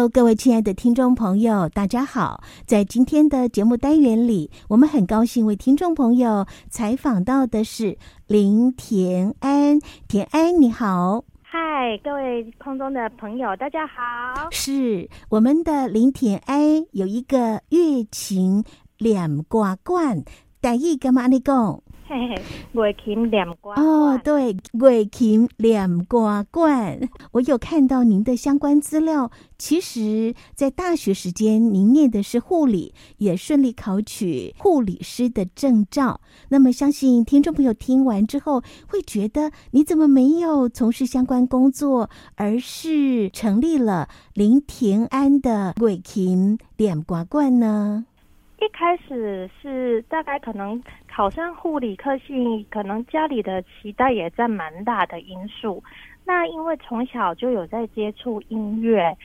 Hello，各位亲爱的听众朋友，大家好！在今天的节目单元里，我们很高兴为听众朋友采访到的是林田安。田安，你好！嗨，各位空中的朋友，大家好！是我们的林田安有一个月琴念歌馆，台语干嘛你讲？嘿嘿，月琴念歌哦，对，月琴念歌馆，我有看到您的相关资料。其实，在大学时间，您念的是护理，也顺利考取护理师的证照。那么，相信听众朋友听完之后，会觉得你怎么没有从事相关工作，而是成立了林田安的月琴念歌馆呢？一开始是大概可能考上护理科系，可能家里的期待也占蛮大的因素。那因为从小就有在接触音乐，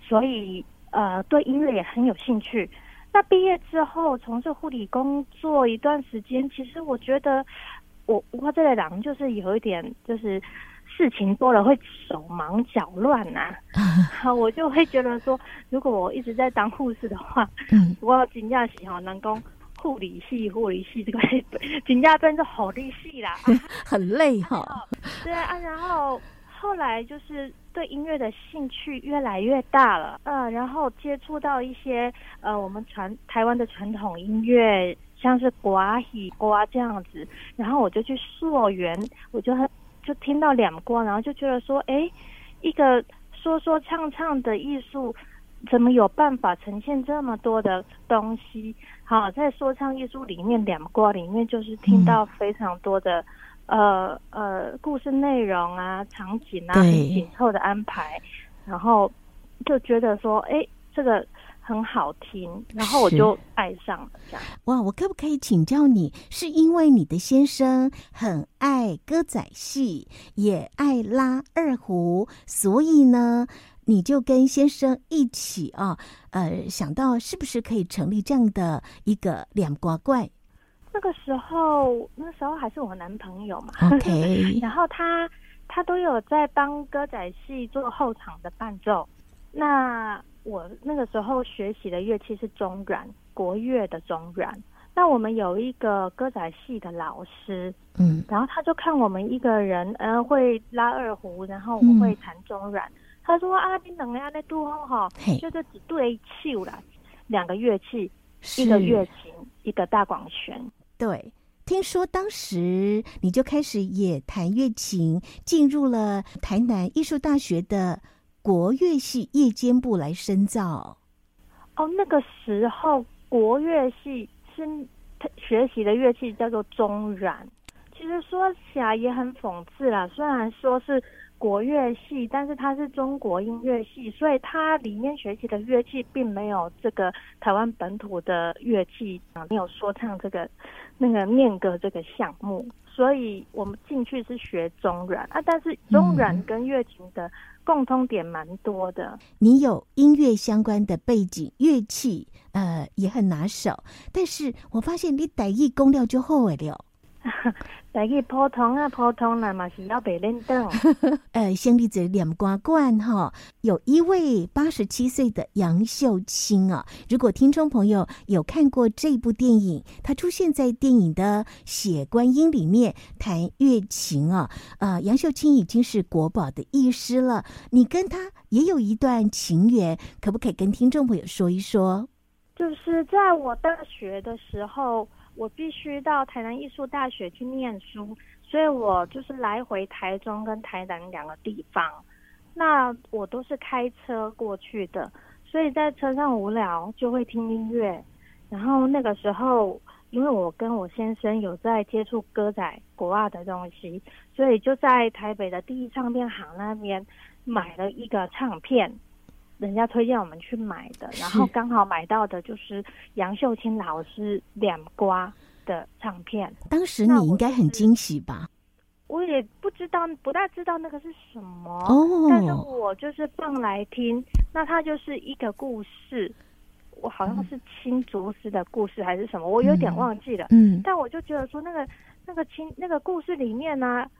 所以呃对音乐也很有兴趣。那毕业之后从事护理工作一段时间，其实我觉得我我这个人就是有一点就是。事情多了会手忙脚乱呐、啊，我就会觉得说，如果我一直在当护士的话，嗯，我要请假时候能够护理系护理系这个请假真的好利息啦，很累哈、哦。对啊，然后后来就是对音乐的兴趣越来越大了，嗯，然后接触到一些呃我们传台湾的传统音乐，像是瓜戏瓜这样子，然后我就去溯源，我就很。就听到两光，然后就觉得说，哎，一个说说唱唱的艺术，怎么有办法呈现这么多的东西？好，在说唱艺术里面，两光里面就是听到非常多的，嗯、呃呃，故事内容啊，场景啊，很紧凑的安排，然后就觉得说，哎，这个。很好听，然后我就爱上了这样。哇，我可不可以请教你，是因为你的先生很爱歌仔戏，也爱拉二胡，所以呢，你就跟先生一起啊，呃，想到是不是可以成立这样的一个两瓜怪？那个时候，那时候还是我男朋友嘛。OK，然后他他都有在帮歌仔戏做后场的伴奏，那。我那个时候学习的乐器是中阮，国乐的中阮。那我们有一个歌仔戏的老师，嗯，然后他就看我们一个人，呃，会拉二胡，然后我会弹中阮。嗯、他说啊，你两个人在度后哈，就是只对气啦，两个乐器，一个乐琴，一个大广弦。对，听说当时你就开始也弹乐琴，进入了台南艺术大学的。国乐系夜间部来深造哦，那个时候国乐系是学习的乐器叫做中阮。其实说起来也很讽刺啦，虽然说是国乐系，但是它是中国音乐系，所以它里面学习的乐器并没有这个台湾本土的乐器啊，没有说唱这个那个念歌这个项目，所以我们进去是学中阮啊，但是中阮跟乐琴的。共通点蛮多的，你有音乐相关的背景，乐器呃也很拿手，但是我发现你台语讲了就后悔了。台语普通啊，普通啦嘛是要白认得。呃，先立在念歌馆哈，有一位八十七岁的杨秀清啊。如果听众朋友有看过这部电影，他出现在电影的血观音里面弹乐琴啊。呃，杨秀清已经是国宝的艺师了。你跟他也有一段情缘，可不可以跟听众朋友说一说？就是在我大学的时候。我必须到台南艺术大学去念书，所以我就是来回台中跟台南两个地方。那我都是开车过去的，所以在车上无聊就会听音乐。然后那个时候，因为我跟我先生有在接触歌仔国外的东西，所以就在台北的第一唱片行那边买了一个唱片。人家推荐我们去买的，然后刚好买到的就是杨秀清老师两瓜的唱片。当时你应该很惊喜吧？我，我也不知道，不大知道那个是什么。哦，但是我就是放来听，那它就是一个故事，我好像是青竹丝的故事还是什么，我有点忘记了。嗯，但我就觉得说那个那个青那个故事里面呢、啊，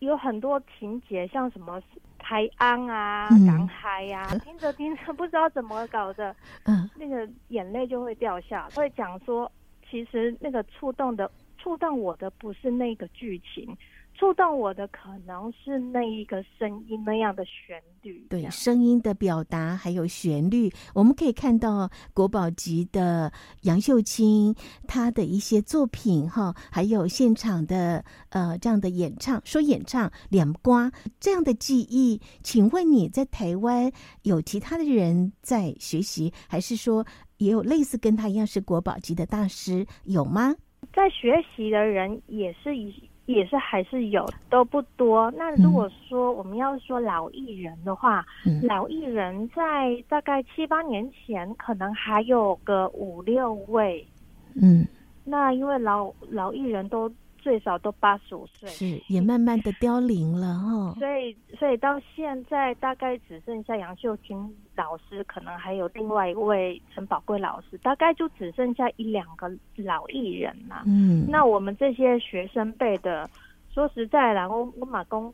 有很多情节，像什么台安啊、港海 呀，听着听着不知道怎么搞的，嗯，那个眼泪就会掉下。会讲说，其实那个触动的。触动我的不是那个剧情，触动我的可能是那一个声音那样的旋律。对，声音的表达还有旋律，我们可以看到国宝级的杨秀清他的一些作品哈，还有现场的呃这样的演唱，说演唱两瓜这样的技艺，请问你在台湾有其他的人在学习，还是说也有类似跟他一样是国宝级的大师有吗？在学习的人也是也是还是有，都不多。那如果说我们要说老艺人的话，嗯、老艺人在大概七八年前可能还有个五六位。嗯，那因为老老艺人都。最少都八十五岁，是也慢慢的凋零了哈。所以，所以到现在大概只剩下杨秀清老师，可能还有另外一位陈宝贵老师，大概就只剩下一两个老艺人了。嗯，那我们这些学生辈的，说实在啦，我我马公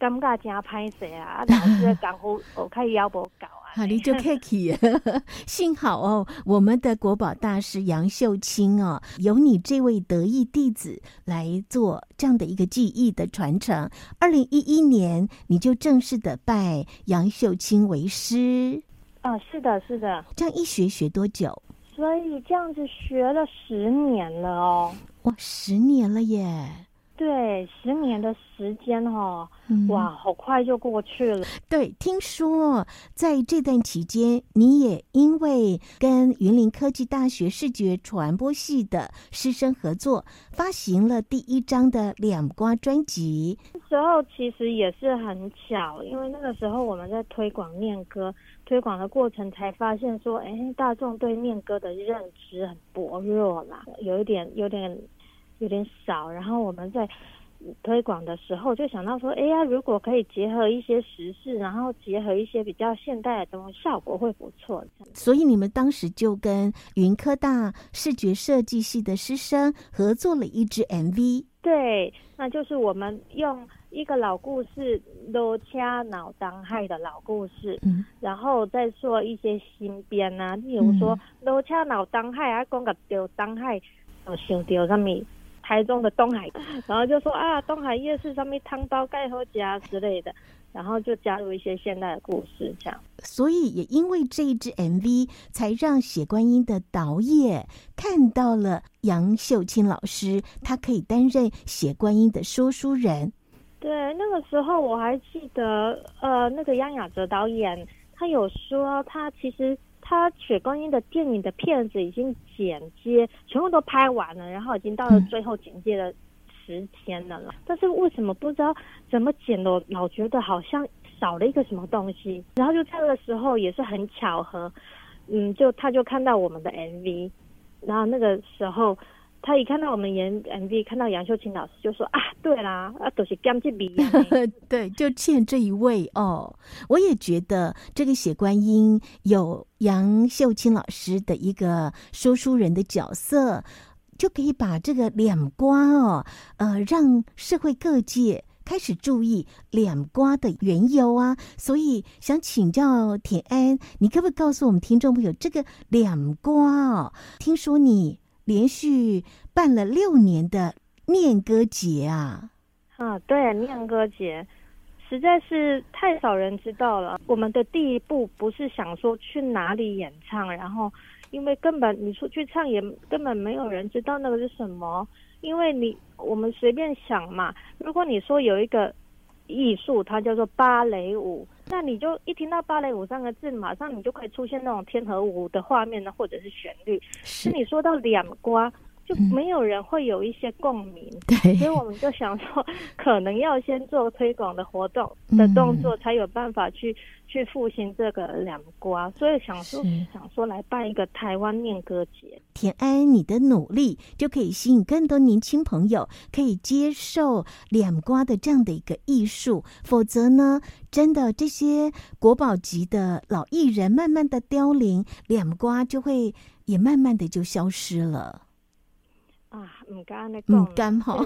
尴尬加拍谁啊？老师的功夫我看要不搞。好，你就客气。幸好哦，我们的国宝大师杨秀清哦，由你这位得意弟子来做这样的一个技艺的传承。二零一一年，你就正式的拜杨秀清为师。啊，是的，是的。这样一学学多久？所以这样子学了十年了哦。哇，十年了耶！对，十年的时间哦，嗯、哇，好快就过去了。对，听说在这段期间，你也因为跟云林科技大学视觉传播系的师生合作，发行了第一张的两瓜专辑。那时候其实也是很巧，因为那个时候我们在推广念歌，推广的过程才发现说，哎，大众对念歌的认知很薄弱啦，有一点，有点。有点少，然后我们在推广的时候就想到说，哎呀，如果可以结合一些时事，然后结合一些比较现代的东西，效果会不错。所以你们当时就跟云科大视觉设计系的师生合作了一支 MV。对，那就是我们用一个老故事，罗恰脑当害的老故事，嗯，然后再做一些新编啊，例如说罗恰脑当害啊，讲个丢当害，呃，想丢上面。台中的东海，然后就说啊，东海夜市上面汤包盖好夹之类的，然后就加入一些现代的故事，这样。所以也因为这一支 MV，才让血观音的导演看到了杨秀清老师，他可以担任血观音的说书人。对，那个时候我还记得，呃，那个杨雅哲导演，他有说他其实。他雪观音的电影的片子已经剪接全部都拍完了，然后已经到了最后剪接的时间了了。但是为什么不知道怎么剪的，老觉得好像少了一个什么东西。然后就这个时候也是很巧合，嗯，就他就看到我们的 MV，然后那个时候。他一看到我们演 MV，看到杨秀清老师，就说啊，对啦，啊都是兼这笔，对，就欠这一位哦。我也觉得这个血观音有杨秀清老师的一个说书人的角色，就可以把这个两瓜哦，呃，让社会各界开始注意两瓜的缘由啊。所以想请教田安，你可不可以告诉我们听众朋友，这个两瓜哦，听说你。连续办了六年的念歌节啊！啊，对，念歌节实在是太少人知道了。我们的第一步不是想说去哪里演唱，然后因为根本你出去唱也根本没有人知道那个是什么。因为你我们随便想嘛，如果你说有一个艺术，它叫做芭蕾舞，那你就一听到芭蕾舞三个字，马上你就可以出现那种天鹅舞的画面呢，或者是旋律。是你说到两瓜，就没有人会有一些共鸣。对，所以我们就想说，可能要先做推广的活动的动作，才有办法去。去复兴这个两瓜，所以想说想说来办一个台湾念歌节。田安，你的努力就可以吸引更多年轻朋友可以接受两瓜的这样的一个艺术，否则呢，真的这些国宝级的老艺人慢慢的凋零，两瓜就会也慢慢的就消失了。啊，唔干那个，干哈，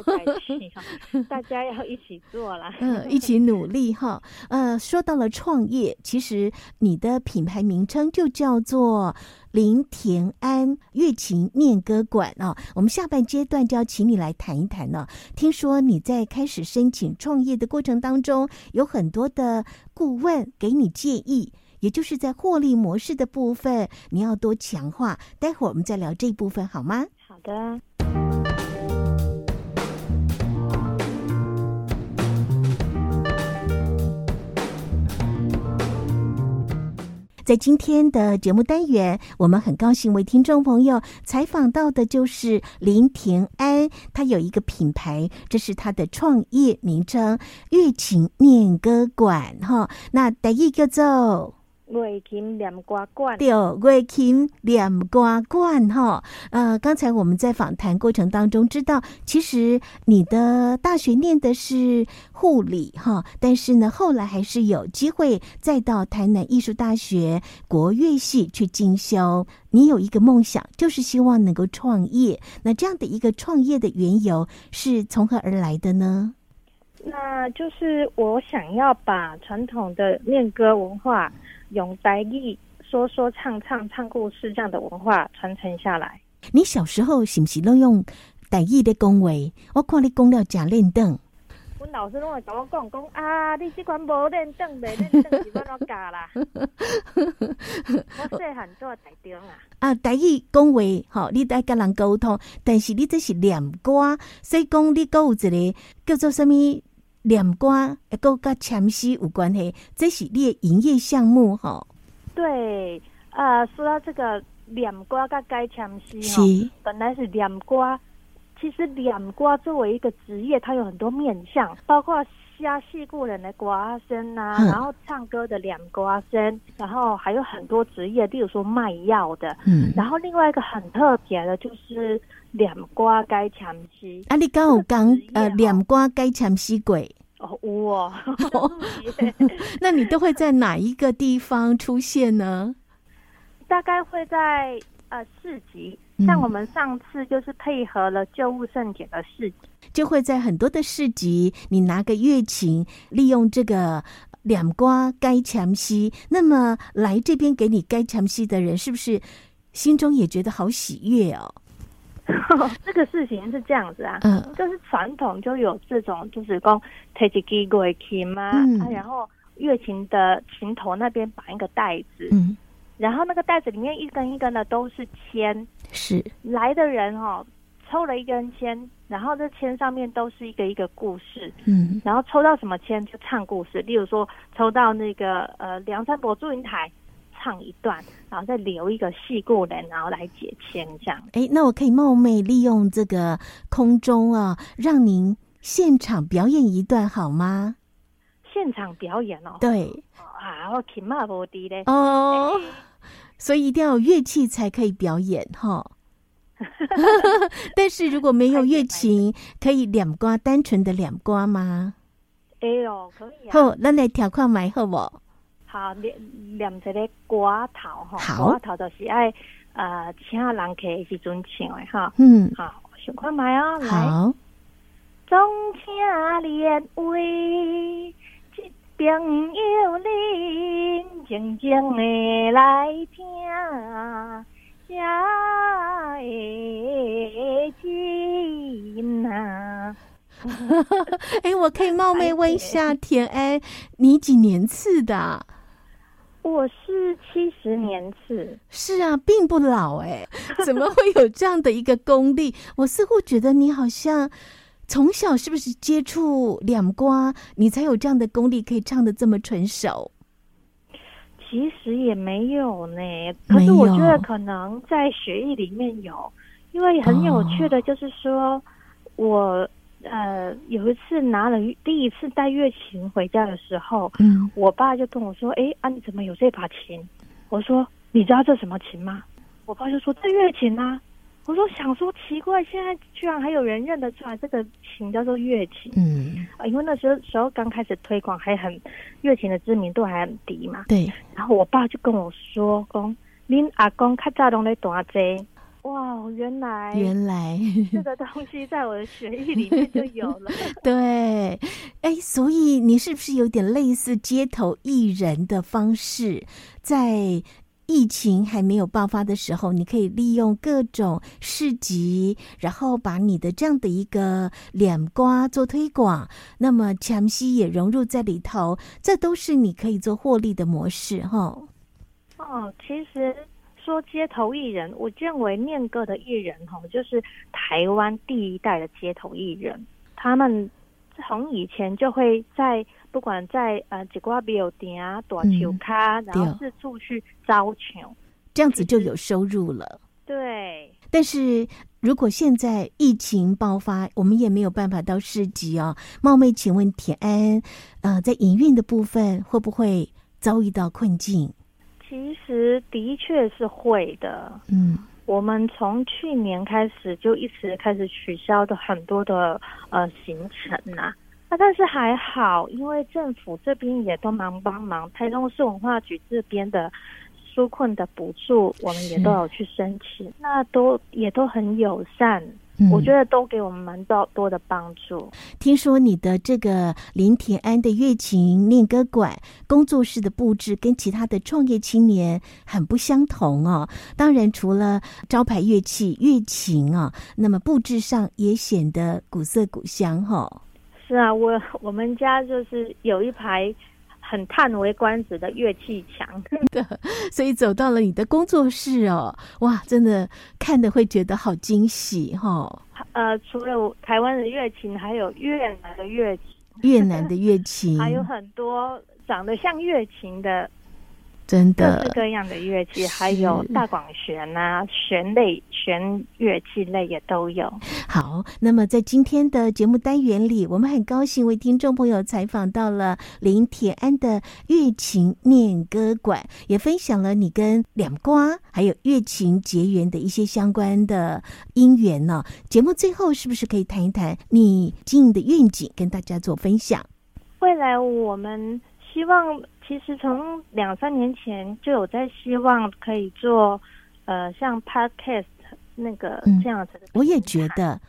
大家要一起做啦，嗯，一起努力哈。呃，说到了创业，其实你的品牌名称就叫做林田安乐琴念歌馆啊。我们下半阶段就要请你来谈一谈呢。听说你在开始申请创业的过程当中，有很多的顾问给你建议，也就是在获利模式的部分，你要多强化。待会儿我们再聊这一部分好吗？好的。在今天的节目单元，我们很高兴为听众朋友采访到的就是林庭安，他有一个品牌，这是他的创业名称——乐琴念歌馆。哈，那第一个叫做。乐琴念歌馆，对，月琴念歌馆哈。呃，刚才我们在访谈过程当中知道，其实你的大学念的是护理哈，但是呢，后来还是有机会再到台南艺术大学国乐系去进修。你有一个梦想，就是希望能够创业。那这样的一个创业的缘由是从何而来的呢？那就是我想要把传统的念歌文化。用台语说说唱唱唱故事这样的文化传承下来。你小时候是不是都用台语的讲话？我看你讲了假练邓。阮老师拢会跟我讲讲啊，你这款无练邓的练邓是我教啦。我细汉做台中啊。啊，台语讲话吼，你爱跟人沟通，但是你这是念歌，所以讲你搁有一个叫做什么？念歌，一个跟签诗有关系，这是你的营业项目哈。对，呃，说到这个念歌跟改签诗哈，本来是念歌，其实念歌作为一个职业，它有很多面向，包括写戏故人的瓜声啊，然后唱歌的念歌声，然后还有很多职业，例如说卖药的，嗯，然后另外一个很特别的就是。念歌改签诗，啊，你刚有讲呃，念歌改签诗鬼哦，有哦，那你都会在哪一个地方出现呢？大概会在呃市集，像我们上次就是配合了旧物盛典的市集，就会在很多的市集，你拿个乐琴，利用这个念歌改签诗，那么来这边给你改签诗的人，是不是心中也觉得好喜悦哦？这个事情是这样子啊，嗯，就是传统就有这种，就是讲提一支乐琴嘛，嗯、啊，然后乐琴的琴头那边绑一个袋子，嗯，然后那个袋子里面一根一根的都是签，是。来的人哦，抽了一根签，然后这签上面都是一个一个故事，嗯，然后抽到什么签就唱故事，例如说抽到那个呃梁山伯祝英台。唱一段，然后再留一个戏故人，然后来解签这样。哎，那我可以冒昧利用这个空中啊，让您现场表演一段好吗？现场表演哦。对。啊，我琴嘛无滴嘞。哦。所以一定要有乐器才可以表演哈。但是如果没有乐琴，可以两瓜，单纯的两瓜吗？哎呦，可以啊。好，咱来调看买好不？好，念念一个歌头哈，歌头就是爱呃请人客的时阵唱的哈。嗯，好，想看麦哦，来。总请连为朋友你静静的来听，下的情呐。哎，我可以冒昧问一下田安，你几年次的？我是七十年次，是啊，并不老哎，怎么会有这样的一个功力？我似乎觉得你好像从小是不是接触两瓜，你才有这样的功力，可以唱的这么纯熟？其实也没有呢，可是我觉得可能在学艺里面有因为很有趣的就是说，哦、我呃有一次拿了第一次带月琴回家的时候，嗯，我爸就跟我说：“哎，啊你怎么有这把琴？”我说：“你知道这什么琴吗？”我爸就说：“这月琴啊。”我说：“想说奇怪，现在居然还有人认得出来这个琴叫做月琴。”嗯，啊，因为那时候时候刚开始推广，还很月琴的知名度还很低嘛。对。然后我爸就跟我说：“公，您阿公较早拢在弹这。”哇，原来原来这个 东西在我的血液里面就有了。对，哎，所以你是不是有点类似街头艺人的方式？在疫情还没有爆发的时候，你可以利用各种市集，然后把你的这样的一个脸瓜做推广，那么强西也融入在里头，这都是你可以做获利的模式，哈。哦，其实。说街头艺人，我认为念歌的艺人哈，就是台湾第一代的街头艺人。他们从以前就会在不管在呃几挂庙店啊、大球卡，然后四处去招球，这样子就有收入了。对。但是如果现在疫情爆发，我们也没有办法到市集哦。冒昧请问铁安，呃，在营运的部分会不会遭遇到困境？其实的确是会的，嗯，我们从去年开始就一直开始取消的很多的呃行程呐，啊，啊，但是还好，因为政府这边也都忙帮忙，台中市文化局这边的纾困的补助，我们也都有去申请，那都也都很友善。我觉得都给我们蛮多多的帮助。听说你的这个林田安的乐琴练歌馆工作室的布置跟其他的创业青年很不相同哦。当然，除了招牌乐器乐琴啊，那么布置上也显得古色古香哈、哦。是啊，我我们家就是有一排。很叹为观止的乐器墙，真的，所以走到了你的工作室哦，哇，真的看的会觉得好惊喜哈、哦。呃，除了台湾的乐琴，还有越南的乐琴，越南的乐琴，还有很多长得像乐琴的。真的，各式各样的乐器，还有大广弦啊，弦类、弦乐器类也都有。好，那么在今天的节目单元里，我们很高兴为听众朋友采访到了林铁安的乐琴念歌馆，也分享了你跟两瓜还有乐琴结缘的一些相关的因缘呢。节目最后是不是可以谈一谈你经营的愿景，跟大家做分享？未来我们希望。其实从两三年前就有在希望可以做，呃，像 Podcast 那个这样子的、嗯。我也觉得，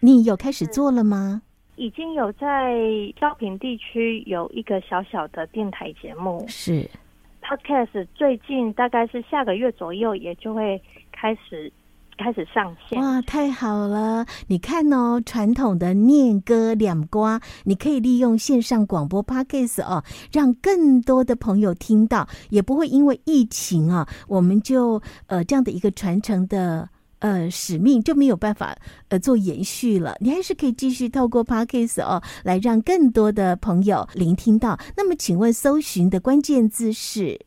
你有开始做了吗？已经有在高平地区有一个小小的电台节目。是 Podcast 最近大概是下个月左右也就会开始。开始上线哇，太好了！你看哦，传统的念歌两瓜，你可以利用线上广播 Podcast 哦，让更多的朋友听到，也不会因为疫情啊，我们就呃这样的一个传承的呃使命就没有办法呃做延续了。你还是可以继续透过 Podcast 哦，来让更多的朋友聆听到。那么，请问搜寻的关键字是？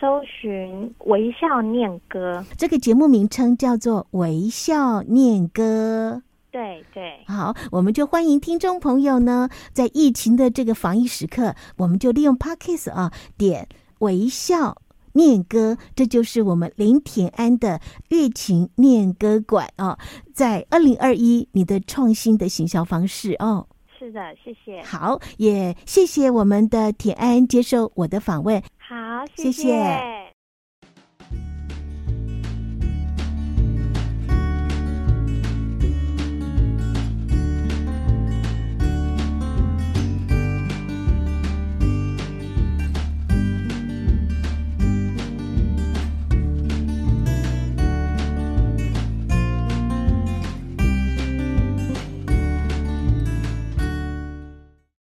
搜寻微笑念歌，这个节目名称叫做微笑念歌。对对，好，我们就欢迎听众朋友呢，在疫情的这个防疫时刻，我们就利用 Podcast 啊，点微笑念歌，这就是我们林田安的乐琴念歌馆啊，在二零二一你的创新的行销方式哦。是的，谢谢。好，也谢谢我们的铁安接受我的访问。好，谢谢。谢谢。